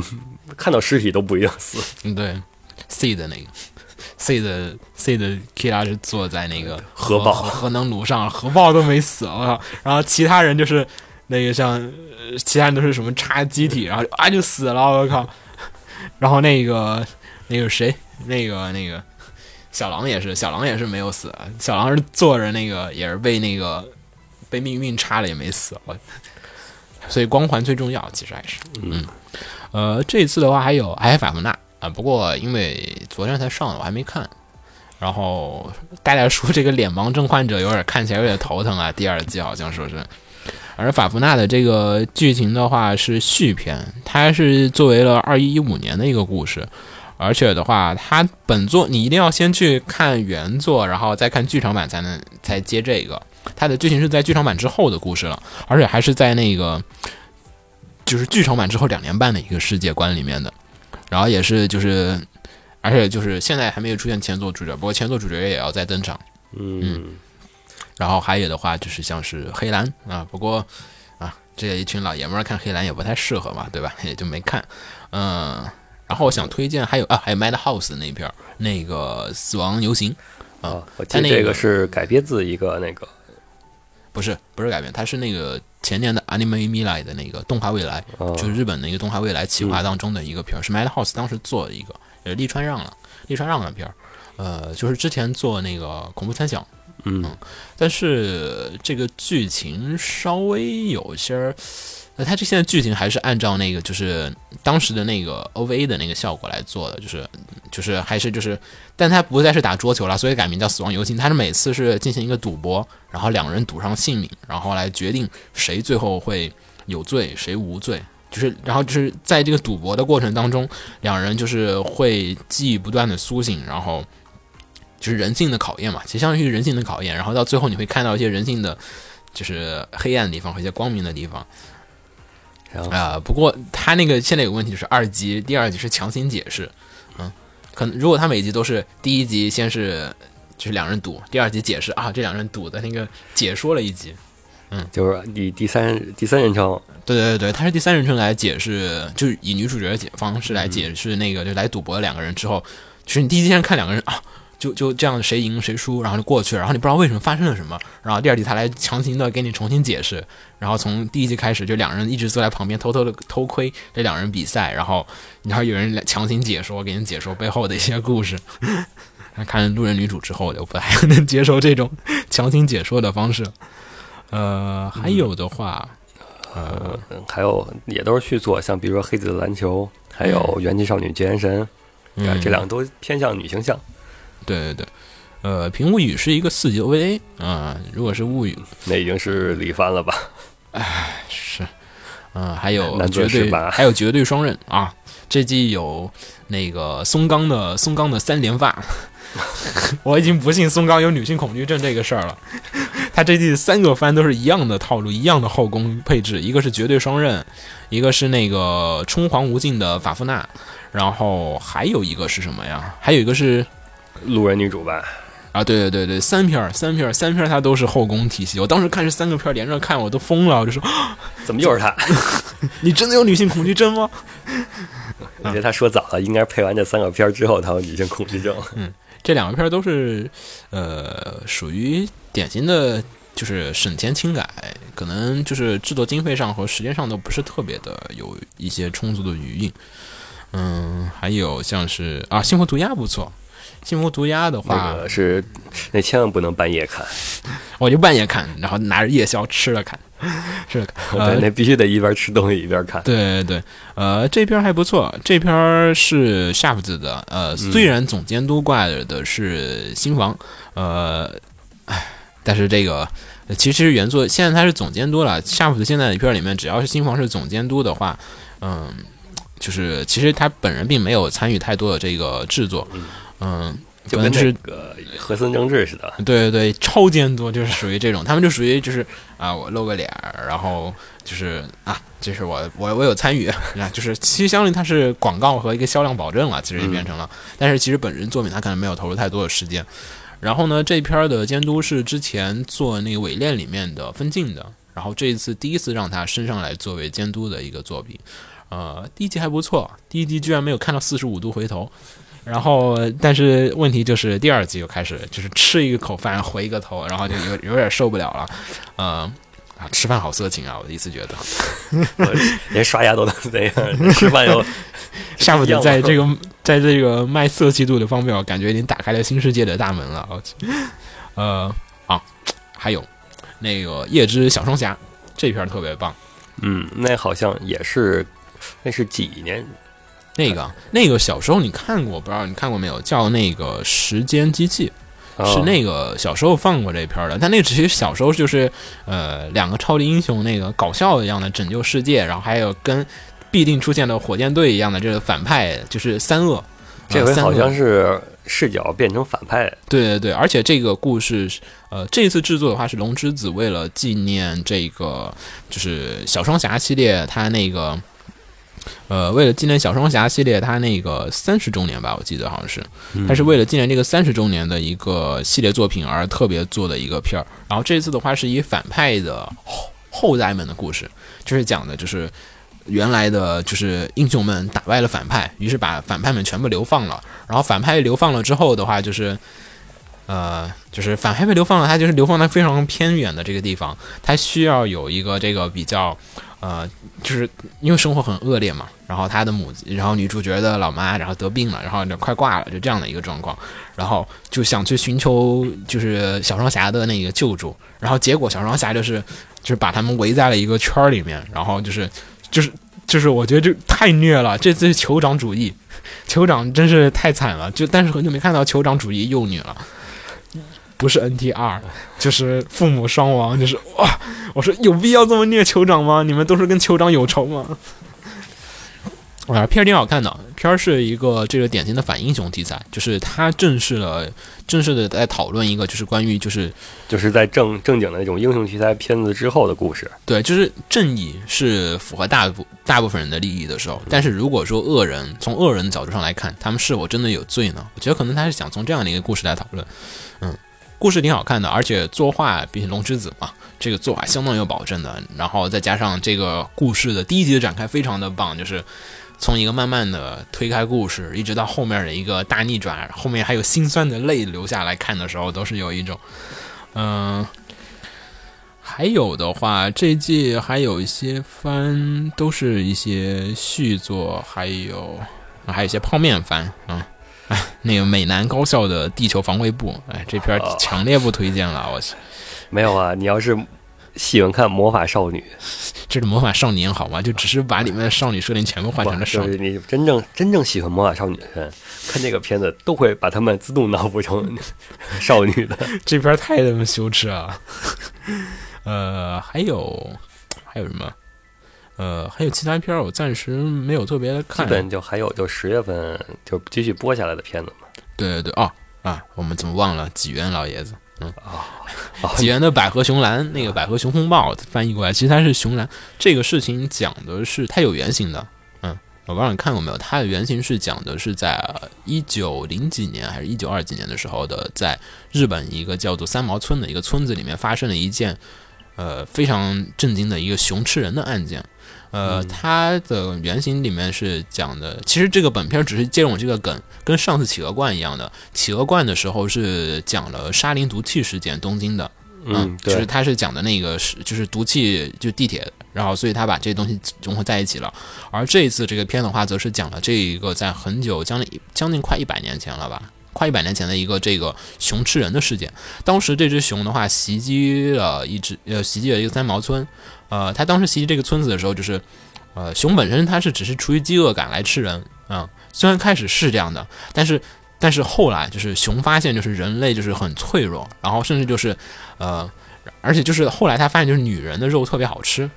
看到尸体都不一定死。嗯，对，C 的那个，C 的 C 的 Kira 是坐在那个核爆核能炉上，核爆都没死，我靠！然后其他人就是那个像其他人都是什么插机体，然后啊就死了，我靠！然后那个那个谁，那个那个小狼也是，小狼也是没有死，小狼是坐着那个也是被那个。被命运插了也没死，所以光环最重要，其实还是嗯，呃，这一次的话还有《艾法夫纳》啊，不过因为昨天才上的，我还没看。然后大家说这个脸盲症患者有点看起来有点头疼啊，第二季好像说是，而法芙娜的这个剧情的话是续篇，它是作为了二一一五年的一个故事，而且的话，它本作你一定要先去看原作，然后再看剧场版才能才接这个。它的剧情是在剧场版之后的故事了，而且还是在那个就是剧场版之后两年半的一个世界观里面的，然后也是就是，而且就是现在还没有出现前作主角，不过前作主角也要再登场。嗯。然后还有的话就是像是黑兰啊，不过啊，这一群老爷们儿看黑兰也不太适合嘛，对吧？也就没看。嗯，然后我想推荐还有啊，还有 Madhouse 那片儿那个死亡游行啊，我记得这个是改编自一个那个，不是不是改编，它是那个前年的 Anime Mirai 的那个动画未来，就是日本的一个动画未来企划当中的一个片儿，是 Madhouse 当时做的一个，是利川让了，利川让的片儿，呃，就是之前做那个恐怖猜想。嗯，但是这个剧情稍微有些儿，那它这现在剧情还是按照那个就是当时的那个 OVA 的那个效果来做的，就是就是还是就是，但它不再是打桌球了，所以改名叫死亡游行。它是每次是进行一个赌博，然后两人赌上性命，然后来决定谁最后会有罪，谁无罪。就是然后就是在这个赌博的过程当中，两人就是会记忆不断的苏醒，然后。就是人性的考验嘛，其实相当于人性的考验，然后到最后你会看到一些人性的，就是黑暗的地方和一些光明的地方。啊，不过他那个现在有个问题是二级，第二集是强行解释，嗯，可能如果他每集都是第一集先是就是两人赌，第二集解释啊这两人赌的那个解说了一集，嗯，就是以第三第三人称，对对对，他是第三人称来解释，就是以女主角的解方式来解释那个就来赌博的两个人之后，就是你第一集先看两个人啊。就就这样，谁赢谁输，然后就过去了。然后你不知道为什么发生了什么。然后第二集他来强行的给你重新解释。然后从第一集开始，就两人一直坐在旁边偷偷的偷窥这两人比赛。然后然后有人来强行解说，给你解说背后的一些故事。看路人女主之后，就不太能接受这种强行解说的方式。呃，还有的话，呃，还有也都是续作，像比如说《黑子的篮球》，还有《元气少女绝缘神》，这两个都偏向女性向。对对对，呃，《平物语》是一个四级 OVA 啊，如果是物语，那已经是李帆了吧？哎，是，嗯，还有绝对，还有绝对双刃啊，这季有那个松冈的松冈的三连发，我已经不信松冈有女性恐惧症这个事儿了。他这季三个番都是一样的套路，一样的后宫配置，一个是绝对双刃，一个是那个冲黄无尽的法夫纳，然后还有一个是什么呀？还有一个是。路人女主吧，啊，对对对对，三片儿三片儿三片儿，它都是后宫体系。我当时看这三个片儿连着看，我都疯了，我就说，怎么又是他？你真的有女性恐惧症吗？我觉得他说早了，应该配完这三个片儿之后，他有女性恐惧症。嗯，这两个片儿都是呃，属于典型的，就是省钱轻改，可能就是制作经费上和时间上都不是特别的有一些充足的余韵。嗯，还有像是啊，《幸福涂鸦》不错。幸福毒鸦的话是，那千万不能半夜看，我就半夜看，然后拿着夜宵吃了看，是，那必须得一边吃东西一边看。对对对，呃，这篇还不错，这篇是 Shaft 的，呃，虽然总监督挂着的是新房，呃，但是这个其实原作现在他是总监督了，Shaft 现在的片里面只要是新房是总监督的话，嗯，就是其实他本人并没有参与太多的这个制作。嗯，就跟那个和森正治似的，对对对，超监督就是属于这种，他们就属于就是啊，我露个脸，然后就是啊，就是我我我有参与，就是其实相当于他是广告和一个销量保证了，其实也变成了，但是其实本人作品他可能没有投入太多的时间。然后呢，这篇的监督是之前做那个伪恋里面的分镜的，然后这一次第一次让他升上来作为监督的一个作品，呃，第一集还不错，第一集居然没有看到四十五度回头。然后，但是问题就是第二集就开始，就是吃一口饭回一个头，然后就有有点受不了了，嗯，啊，吃饭好色情啊！我第一次觉得，连刷牙都能这样，吃饭又下不得在这个在这个卖色气度的方面，我感觉已经打开了新世界的大门了。呃，啊，还有那个夜之小双侠这片特别棒，嗯，那好像也是，那是几年。那个那个小时候你看过不知道你看过没有？叫那个时间机器，是那个小时候放过这片的，但那个其实小时候就是呃两个超级英雄那个搞笑一样的拯救世界，然后还有跟必定出现的火箭队一样的这个反派，就是三恶。这回好像是视角变成反派。对对对，而且这个故事，呃，这次制作的话是龙之子为了纪念这个就是小双侠系列，它那个。呃，为了纪念小双侠系列，它那个三十周年吧，我记得好像是，它是为了纪念这个三十周年的一个系列作品而特别做的一个片儿。然后这次的话是以反派的后后代们的故事，就是讲的就是原来的就是英雄们打败了反派，于是把反派们全部流放了。然后反派流放了之后的话，就是呃，就是反派被流放了，他就是流放在非常偏远的这个地方，他需要有一个这个比较。呃，就是因为生活很恶劣嘛，然后他的母，然后女主角的老妈，然后得病了，然后就快挂了，就这样的一个状况，然后就想去寻求就是小双侠的那个救助，然后结果小双侠就是就是把他们围在了一个圈里面，然后就是就是 就是我觉得这太虐了，这次酋长主义，酋长真是太惨了，就但是很久没看到酋长主义幼女了。不是 NTR，就是父母双亡，就是哇！我说有必要这么虐酋长吗？你们都是跟酋长有仇吗？啊，片儿挺好看的，片儿是一个这个典型的反英雄题材，就是它正式了，正式的在讨论一个就是关于就是就是在正正经的那种英雄题材片子之后的故事。对，就是正义是符合大部大部分人的利益的时候，但是如果说恶人从恶人的角度上来看，他们是否真的有罪呢？我觉得可能他是想从这样的一个故事来讨论，嗯。故事挺好看的，而且作画毕竟龙之子嘛，这个作画相当有保证的。然后再加上这个故事的第一集的展开非常的棒，就是从一个慢慢的推开故事，一直到后面的一个大逆转，后面还有心酸的泪流下来看的时候，都是有一种，嗯，还有的话，这一季还有一些番，都是一些续作，还有还有一些泡面番啊。哎，那个美男高校的地球防卫部，哎，这片强烈不推荐了，我去。没有啊，你要是喜欢看魔法少女，这是魔法少年好吗？就只是把里面的少女设定全部换成了少女。你真正真正喜欢魔法少女的人，看这个片子都会把他们自动脑补成 少女的。这片太他妈羞耻了。呃，还有还有什么？呃，还有其他片儿，我暂时没有特别的看。基本就还有就十月份就继续播下来的片子嘛。对对对，哦啊，我们怎么忘了纪元老爷子？嗯啊，纪元的《百合熊兰》那个《百合熊风暴》翻译过来，其实它是熊兰。这个事情讲的是它有原型的。嗯，我不知道你看过没有？它的原型是讲的是在一九零几年还是一九二几年的时候的，在日本一个叫做三毛村的一个村子里面发生了一件呃非常震惊的一个熊吃人的案件。呃，它的原型里面是讲的，其实这个本片只是借用这个梗，跟上次企鹅罐一样的。企鹅罐的时候是讲了沙林毒气事件，东京的，嗯，就是他是讲的那个是就是毒气就地铁，然后所以他把这些东西融合在一起了。而这一次这个片的话，则是讲了这一个在很久将近将近快一百年前了吧，快一百年前的一个这个熊吃人的事件。当时这只熊的话袭击了一只呃袭击了一个三毛村。呃，他当时袭击这个村子的时候，就是，呃，熊本身它是只是出于饥饿感来吃人啊。虽然开始是这样的，但是，但是后来就是熊发现就是人类就是很脆弱，然后甚至就是，呃，而且就是后来他发现就是女人的肉特别好吃，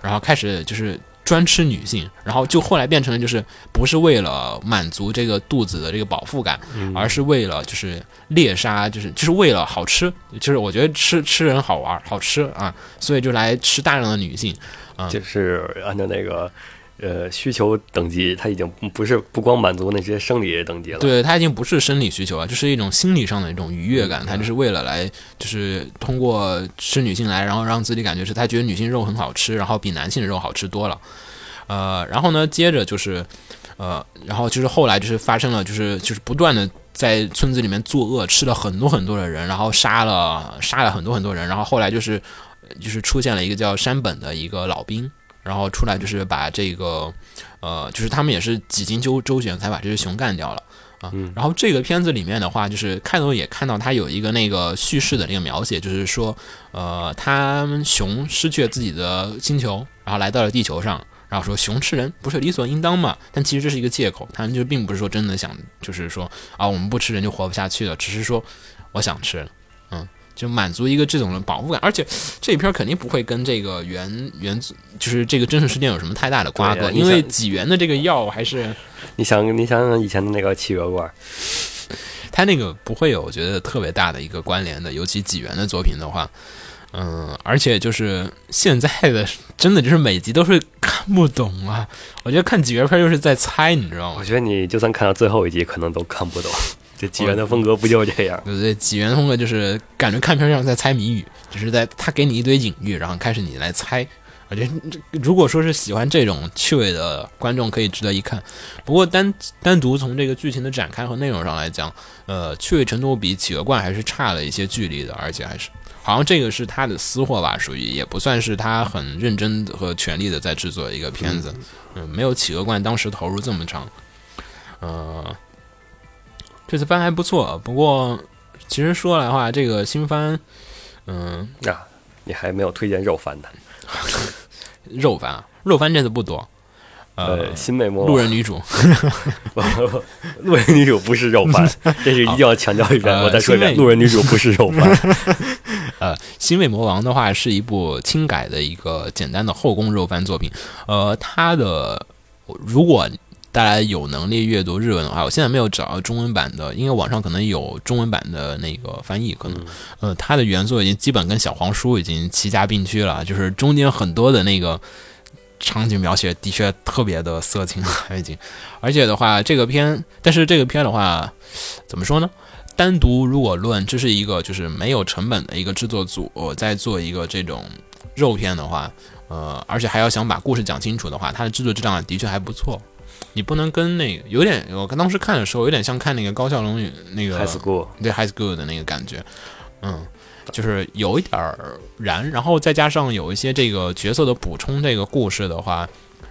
然后开始就是。专吃女性，然后就后来变成了就是不是为了满足这个肚子的这个饱腹感，而是为了就是猎杀，就是就是为了好吃，就是我觉得吃吃人好玩好吃啊，所以就来吃大量的女性，啊，就是按照那个。呃，需求等级它已经不是不光满足那些生理等级了，对，它已经不是生理需求了，就是一种心理上的一种愉悦感，它就是为了来，就是通过吃女性来，然后让自己感觉是他觉得女性肉很好吃，然后比男性的肉好吃多了，呃，然后呢，接着就是，呃，然后就是后来就是发生了，就是就是不断的在村子里面作恶，吃了很多很多的人，然后杀了杀了很多很多人，然后后来就是就是出现了一个叫山本的一个老兵。然后出来就是把这个，呃，就是他们也是几经周周旋才把这只熊干掉了啊。然后这个片子里面的话，就是开头也看到他有一个那个叙事的那个描写，就是说，呃，他们熊失去了自己的星球，然后来到了地球上，然后说熊吃人不是理所应当嘛？但其实这是一个借口，他们就并不是说真的想，就是说啊，我们不吃人就活不下去了，只是说我想吃，嗯，就满足一个这种的保护感。而且这一片肯定不会跟这个原原就是这个真实事件有什么太大的瓜葛，因为几元的这个药还是你想你想想以前的那个企鹅罐。它那个不会有，我觉得特别大的一个关联的，尤其纪元的作品的话，嗯，而且就是现在的，真的就是每集都是看不懂啊。我觉得看纪元片就是在猜，你知道吗？我觉得你就算看到最后一集，可能都看不懂。这纪元的风格不就这样？对对，纪元风格就是感觉看片像在猜谜语，就是在他给你一堆隐喻，然后开始你来猜。我觉得，如果说是喜欢这种趣味的观众，可以值得一看。不过单单独从这个剧情的展开和内容上来讲，呃，趣味程度比《企鹅罐》还是差了一些距离的，而且还是好像这个是他的私货吧，属于也不算是他很认真和全力的在制作一个片子。嗯，没有《企鹅罐》当时投入这么长。呃，这次番还不错，不过其实说来话，这个新番，嗯啊，你还没有推荐肉番的。肉番啊，肉番这次不多。呃，新美魔路人女主，路人女主不是肉番，这是一定要强调一遍。我再说一遍，路人女主不是肉番。呃，新卫魔王的话是一部轻改的一个简单的后宫肉番作品。呃，它的如果。大家有能力阅读日文的话，我现在没有找到中文版的，因为网上可能有中文版的那个翻译，可能，呃，它的原作已经基本跟小黄书已经齐家并驱了，就是中间很多的那个场景描写的确特别的色情已经，而且的话，这个片，但是这个片的话，怎么说呢？单独如果论这是一个就是没有成本的一个制作组在做一个这种肉片的话，呃，而且还要想把故事讲清楚的话，它的制作质量的确还不错。你不能跟那个有点，我当时看的时候有点像看那个高校龙与那个 High School，对 High School 的那个感觉，嗯，就是有一点燃，然后再加上有一些这个角色的补充，这个故事的话，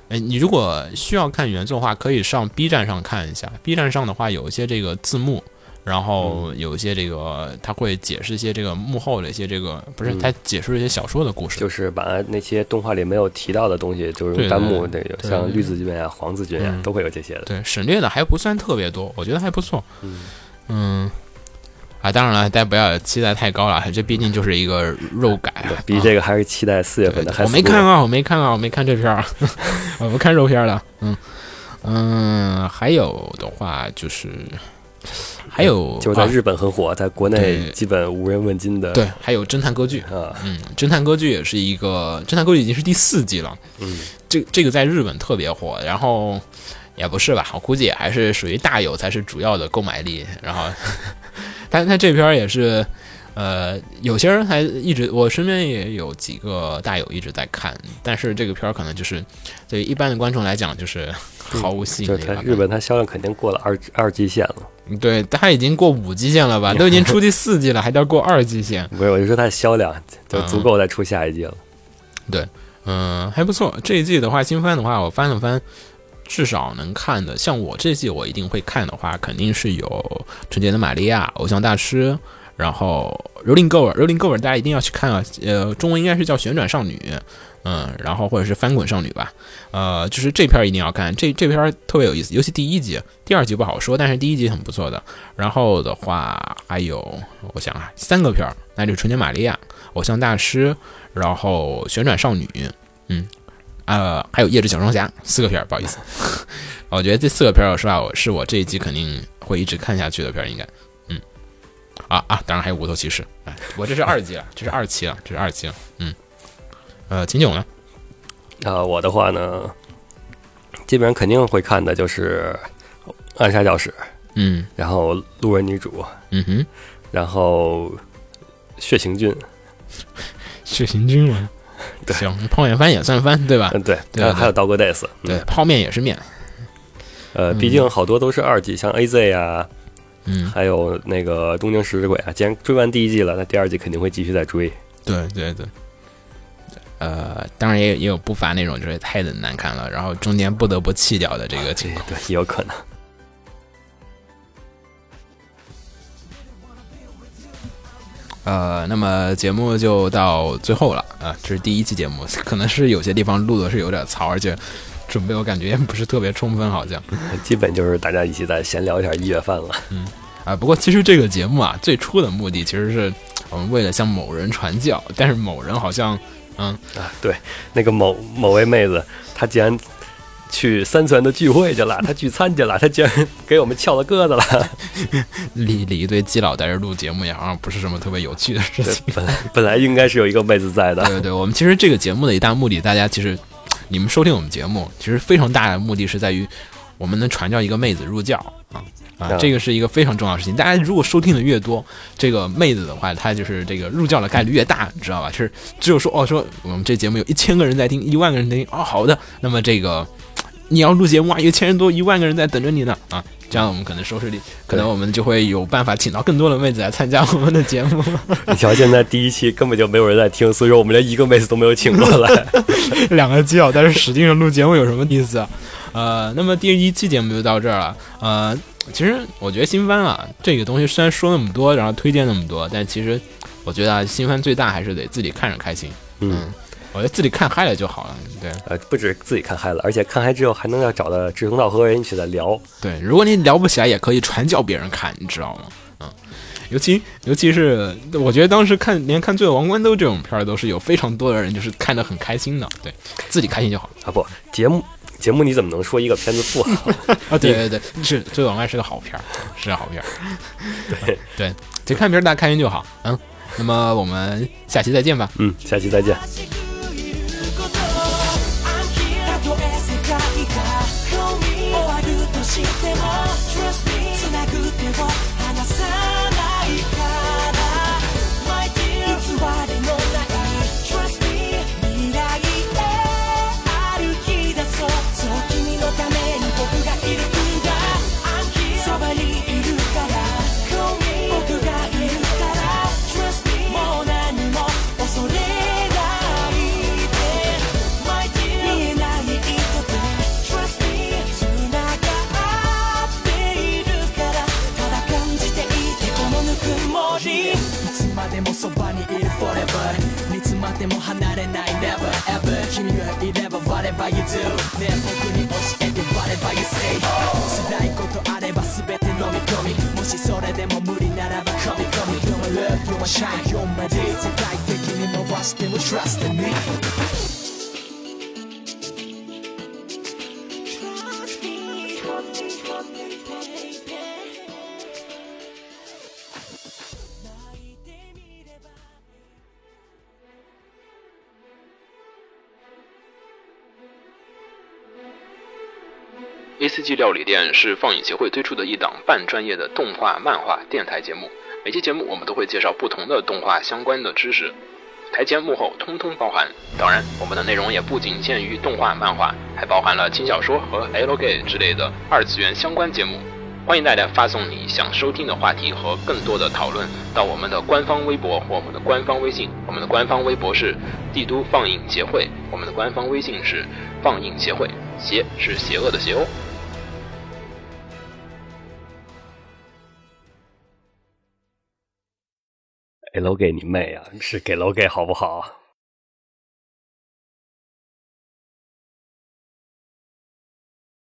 哎，你如果需要看原作的话，可以上 B 站上看一下，B 站上的话有一些这个字幕。然后有一些这个，他会解释一些这个幕后的一些这个，不是他解释一些小说的故事，就是把那些动画里没有提到的东西，就是弹幕那个，像绿字军啊、黄字军啊，都会有这些的。对，省略的还不算特别多，我觉得还不错。嗯嗯，啊，当然了，大家不要期待太高了，这毕竟就是一个肉改，比这个还是期待四月份的。我没看啊，我没看啊，我没看这片儿，我不看肉片了。嗯嗯，还有的话就是。还有就是在日本很火，在国内基本无人问津的。对，还有侦探歌剧啊，嗯，侦探歌剧也是一个，侦探歌剧已经是第四季了。嗯，这这个在日本特别火，然后也不是吧，我估计也还是属于大友才是主要的购买力。然后，但他这篇也是，呃，有些人还一直，我身边也有几个大友一直在看，但是这个片儿可能就是对一般的观众来讲就是。毫无吸引力。日本它销量肯定过了二二季线了。对，它已经过五季线了吧？都已经出第四季了，还叫过二季线？不是，我就说它的销量就足够再出下一季了。对，嗯，还不错。这一季的话，新番的话，我翻了翻，至少能看的，像我这季我一定会看的话，肯定是有《纯洁的玛利亚》《偶像大师》，然后《Rolling Girl》，《Rolling Girl》大家一定要去看啊！呃，中文应该是叫《旋转少女》。嗯，然后或者是翻滚少女吧，呃，就是这片一定要看，这这片特别有意思，尤其第一集，第二集不好说，但是第一集很不错的。然后的话还有，我想啊，三个片儿，那就是《纯洁玛利亚》、《偶像大师》，然后《旋转少女》，嗯，呃，还有《夜之小双侠》，四个片儿，不好意思，我觉得这四个片儿，说实话，我是我这一集肯定会一直看下去的片儿，应该，啊啊，当然还有《无头骑士》，哎，我这是二级了，这是二期了，这是二期了，嗯。呃，秦九呢？啊，我的话呢，基本上肯定会看的就是《暗杀教室》，嗯，然后《路人女主》，嗯哼，然后《血行军》，血行军嘛，行，泡面番也算番，对吧？嗯，对，对，还有《刀哥 days》，对，泡面也是面。呃，毕竟好多都是二级，像 A Z 啊，嗯，还有那个《东京食尸鬼》啊，既然追完第一季了，那第二季肯定会继续再追。对，对，对。呃，当然也也有不乏那种就是太的难看了，然后中间不得不弃掉的这个情况，对，也有可能。呃，那么节目就到最后了啊，这是第一期节目，可能是有些地方录的是有点糙，而且准备我感觉也不是特别充分，好像基本就是大家一起在闲聊一下一月份了。嗯啊，不过其实这个节目啊，最初的目的其实是我们为了向某人传教，但是某人好像嗯啊，对，那个某某位妹子，她竟然。去三次元的聚会去了，他聚餐去了，他竟然给我们翘了鸽子了。理理一堆基佬在这录节目，也好像不是什么特别有趣的事情。本来本来应该是有一个妹子在的。对对，我们其实这个节目的一大目的，大家其实你们收听我们节目，其实非常大的目的是在于我们能传教一个妹子入教啊啊，这个是一个非常重要的事情。大家如果收听的越多，这个妹子的话，她就是这个入教的概率越大，你知道吧？就是只有说哦，说我们这节目有一千个人在听，一万个人在听哦，好的，那么这个。你要录节目啊，有千人多，一万个人在等着你呢啊！这样我们可能收视率，可能我们就会有办法请到更多的妹子来参加我们的节目。你瞧，现在第一期根本就没有人在听，所以说我们连一个妹子都没有请过来。两个基佬在这使劲的录节目有什么意思啊？呃，那么第一期节目就到这儿了。呃，其实我觉得新番啊，这个东西虽然说那么多，然后推荐那么多，但其实我觉得啊，新番最大还是得自己看着开心。嗯。我觉得自己看嗨了就好了，对，呃，不止自己看嗨了，而且看嗨之后还能要找到志同道合的人一起来聊。对，如果你聊不起来，也可以传教别人看，你知道吗？嗯，尤其尤其是我觉得当时看连看《罪恶王冠》都这种片儿，都是有非常多的人就是看得很开心的。对，自己开心就好了啊。不，节目节目你怎么能说一个片子不好 啊？对对对，是《罪恶王冠》是个好片儿，是个好片儿。对对，就看片儿大家开心就好。嗯，那么我们下期再见吧。嗯，下期再见。四季料理店是放映协会推出的一档半专业的动画漫画电台节目。每期节目我们都会介绍不同的动画相关的知识，台前幕后通通包含。当然，我们的内容也不仅限于动画漫画，还包含了轻小说和 L G 之类的二次元相关节目。欢迎大家发送你想收听的话题和更多的讨论到我们的官方微博或我们的官方微信。我们的官方微博是帝都放映协会，我们的官方微信是放映协会，邪是邪恶的邪哦。给楼给你妹啊！是给楼给好不好？